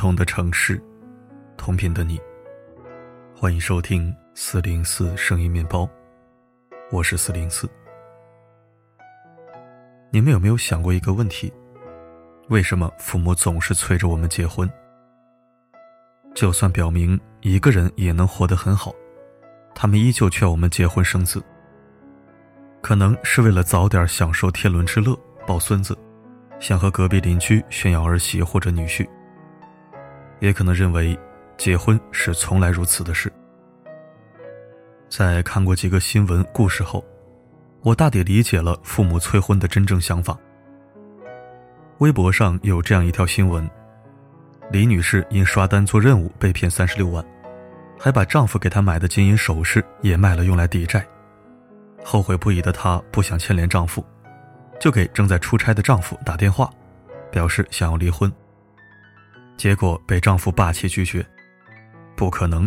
同的城市，同频的你。欢迎收听四零四声音面包，我是四零四。你们有没有想过一个问题？为什么父母总是催着我们结婚？就算表明一个人也能活得很好，他们依旧劝我们结婚生子。可能是为了早点享受天伦之乐，抱孙子，想和隔壁邻居炫耀儿媳或者女婿。也可能认为，结婚是从来如此的事。在看过几个新闻故事后，我大抵理解了父母催婚的真正想法。微博上有这样一条新闻：李女士因刷单做任务被骗三十六万，还把丈夫给她买的金银首饰也卖了用来抵债。后悔不已的她不想牵连丈夫，就给正在出差的丈夫打电话，表示想要离婚。结果被丈夫霸气拒绝：“不可能，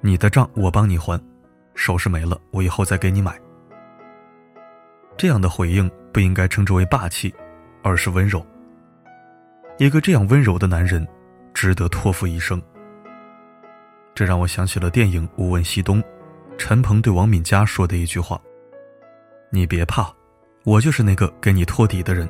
你的账我帮你还，首饰没了我以后再给你买。”这样的回应不应该称之为霸气，而是温柔。一个这样温柔的男人，值得托付一生。这让我想起了电影《无问西东》，陈鹏对王敏佳说的一句话。你别怕，我就是那个给你托底的人，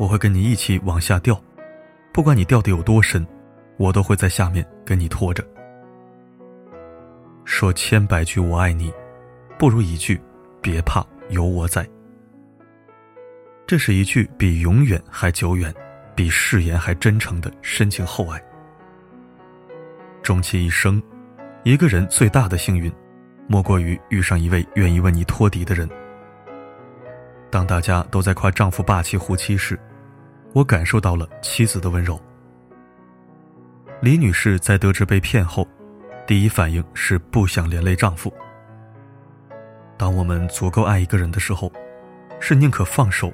我会跟你一起往下掉，不管你掉的有多深，我都会在下面跟你拖着。说千百句我爱你，不如一句别怕，有我在。这是一句比永远还久远，比誓言还真诚的深情厚爱。终其一生，一个人最大的幸运，莫过于遇上一位愿意为你托底的人。当大家都在夸丈夫霸气护妻时，我感受到了妻子的温柔。李女士在得知被骗后，第一反应是不想连累丈夫。当我们足够爱一个人的时候，是宁可放手，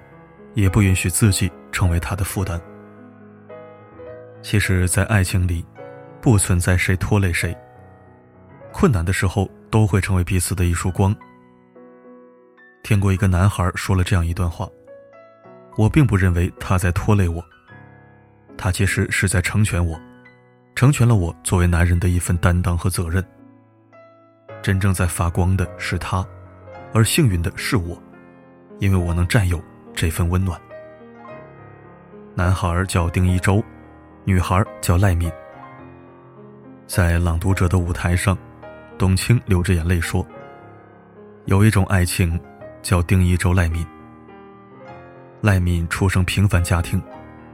也不允许自己成为他的负担。其实，在爱情里，不存在谁拖累谁，困难的时候都会成为彼此的一束光。听过一个男孩说了这样一段话，我并不认为他在拖累我，他其实是在成全我，成全了我作为男人的一份担当和责任。真正在发光的是他，而幸运的是我，因为我能占有这份温暖。男孩叫丁一周，女孩叫赖敏。在《朗读者》的舞台上，董卿流着眼泪说：“有一种爱情。”叫丁一周赖敏。赖敏出生平凡家庭，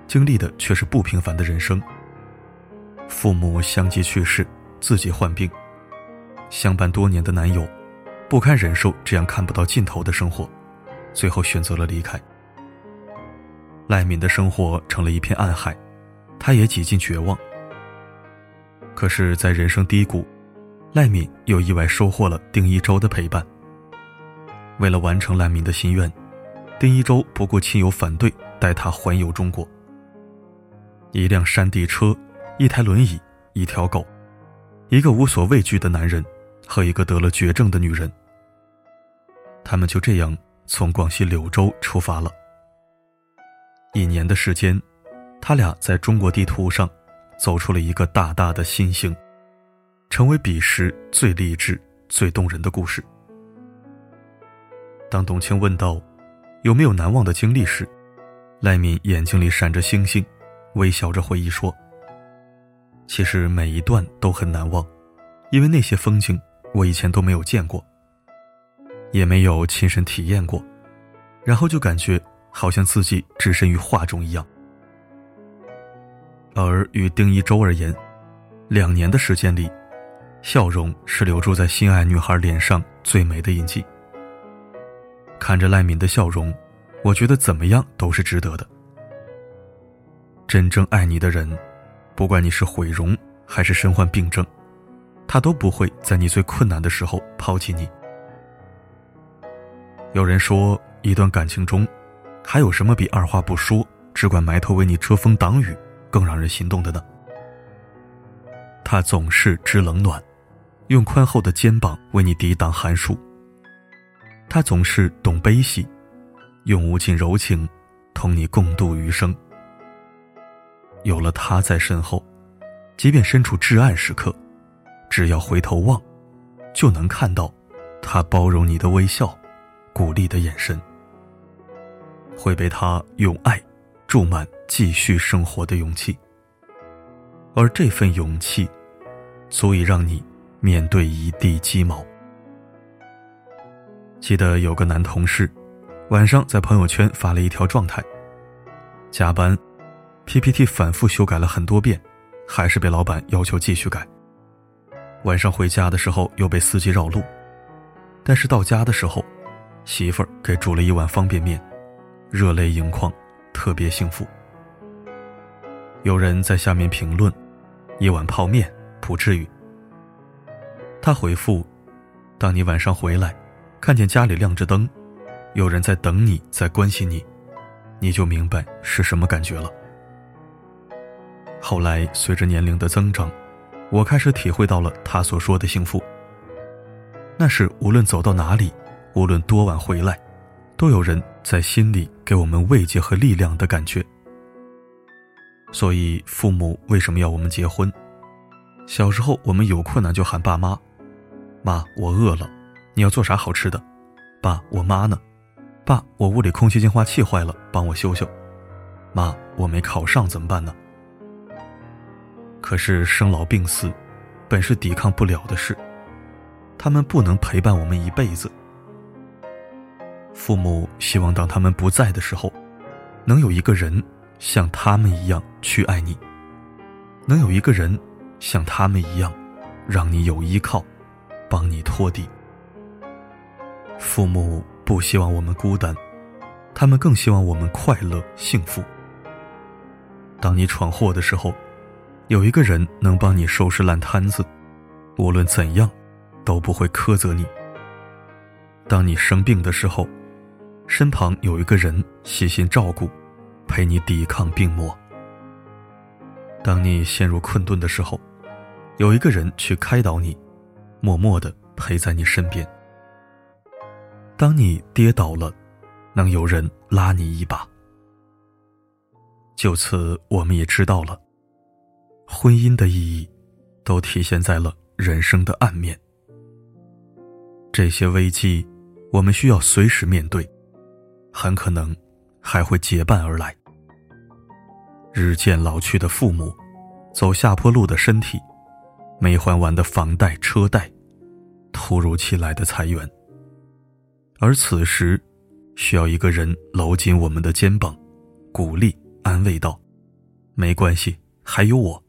经历的却是不平凡的人生。父母相继去世，自己患病，相伴多年的男友不堪忍受这样看不到尽头的生活，最后选择了离开。赖敏的生活成了一片暗海，她也几近绝望。可是，在人生低谷，赖敏又意外收获了丁一周的陪伴。为了完成赖敏的心愿，丁一周不顾亲友反对，带他环游中国。一辆山地车，一台轮椅，一条狗，一个无所畏惧的男人和一个得了绝症的女人。他们就这样从广西柳州出发了。一年的时间，他俩在中国地图上走出了一个大大的心形，成为彼时最励志、最动人的故事。当董卿问道：“有没有难忘的经历？”时，赖敏眼睛里闪着星星，微笑着回忆说：“其实每一段都很难忘，因为那些风景我以前都没有见过，也没有亲身体验过，然后就感觉好像自己置身于画中一样。而与丁一周而言，两年的时间里，笑容是留住在心爱女孩脸上最美的印记。”看着赖敏的笑容，我觉得怎么样都是值得的。真正爱你的人，不管你是毁容还是身患病症，他都不会在你最困难的时候抛弃你。有人说，一段感情中，还有什么比二话不说，只管埋头为你遮风挡雨，更让人心动的呢？他总是知冷暖，用宽厚的肩膀为你抵挡寒暑。他总是懂悲喜，用无尽柔情同你共度余生。有了他在身后，即便身处至暗时刻，只要回头望，就能看到他包容你的微笑，鼓励的眼神，会被他用爱注满继续生活的勇气。而这份勇气，足以让你面对一地鸡毛。记得有个男同事，晚上在朋友圈发了一条状态：加班，PPT 反复修改了很多遍，还是被老板要求继续改。晚上回家的时候又被司机绕路，但是到家的时候，媳妇儿给煮了一碗方便面，热泪盈眶，特别幸福。有人在下面评论：“一碗泡面不至于。”他回复：“当你晚上回来。”看见家里亮着灯，有人在等你，在关心你，你就明白是什么感觉了。后来随着年龄的增长，我开始体会到了他所说的幸福。那是无论走到哪里，无论多晚回来，都有人在心里给我们慰藉和力量的感觉。所以父母为什么要我们结婚？小时候我们有困难就喊爸妈，妈，我饿了。你要做啥好吃的？爸，我妈呢？爸，我屋里空气净化器坏了，帮我修修。妈，我没考上怎么办呢？可是生老病死，本是抵抗不了的事，他们不能陪伴我们一辈子。父母希望当他们不在的时候，能有一个人像他们一样去爱你，能有一个人像他们一样，让你有依靠，帮你拖地。父母不希望我们孤单，他们更希望我们快乐幸福。当你闯祸的时候，有一个人能帮你收拾烂摊子，无论怎样，都不会苛责你。当你生病的时候，身旁有一个人细心照顾，陪你抵抗病魔。当你陷入困顿的时候，有一个人去开导你，默默的陪在你身边。当你跌倒了，能有人拉你一把。就此，我们也知道了，婚姻的意义，都体现在了人生的暗面。这些危机，我们需要随时面对，很可能还会结伴而来。日渐老去的父母，走下坡路的身体，没还完的房贷车贷，突如其来的裁员。而此时，需要一个人搂紧我们的肩膀，鼓励、安慰道：“没关系，还有我，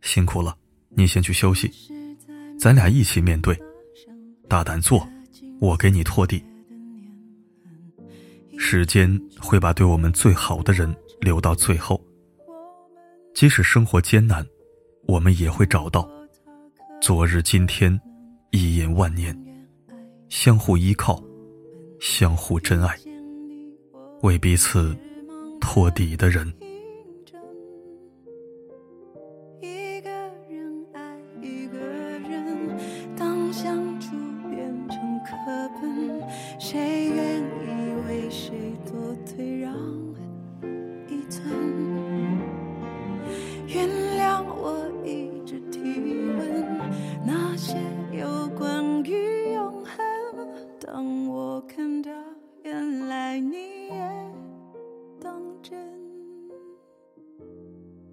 辛苦了，你先去休息，咱俩一起面对，大胆做，我给你拖地。时间会把对我们最好的人留到最后，即使生活艰难，我们也会找到昨日今天，一眼万年，相互依靠。”相互真爱，为彼此托底的人。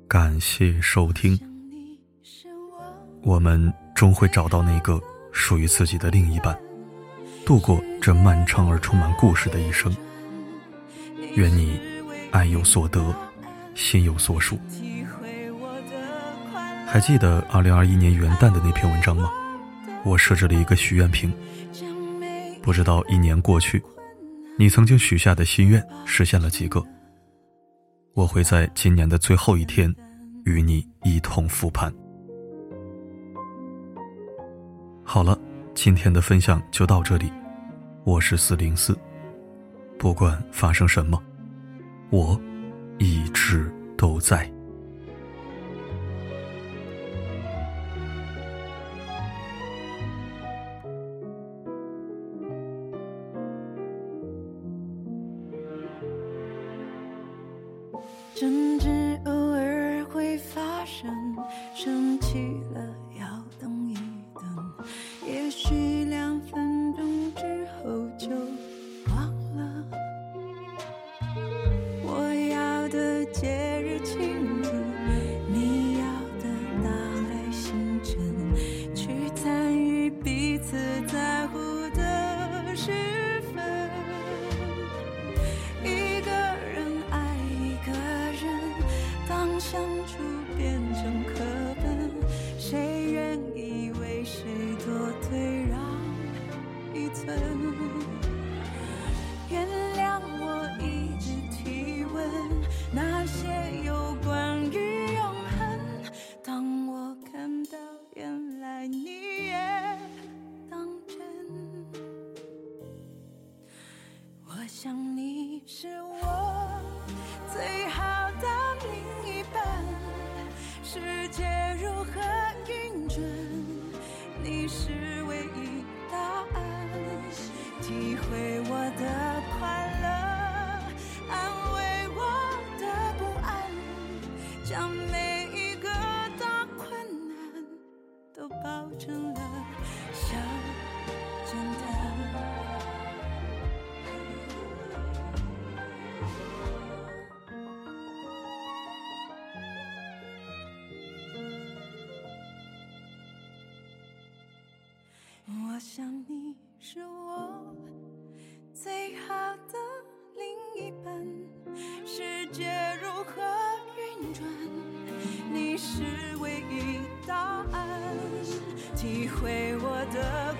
感谢收听。我们终会找到那个属于自己的另一半，度过这漫长而充满故事的一生。愿你爱有所得，心有所属。还记得二零二一年元旦的那篇文章吗？我设置了一个许愿瓶，不知道一年过去，你曾经许下的心愿实现了几个？我会在今年的最后一天，与你一同复盘。好了，今天的分享就到这里。我是四零四，不管发生什么，我一直都在。升起了。成了小简单。我想你是我最好的另一半，世界如何运转，你是唯一。答案体会我的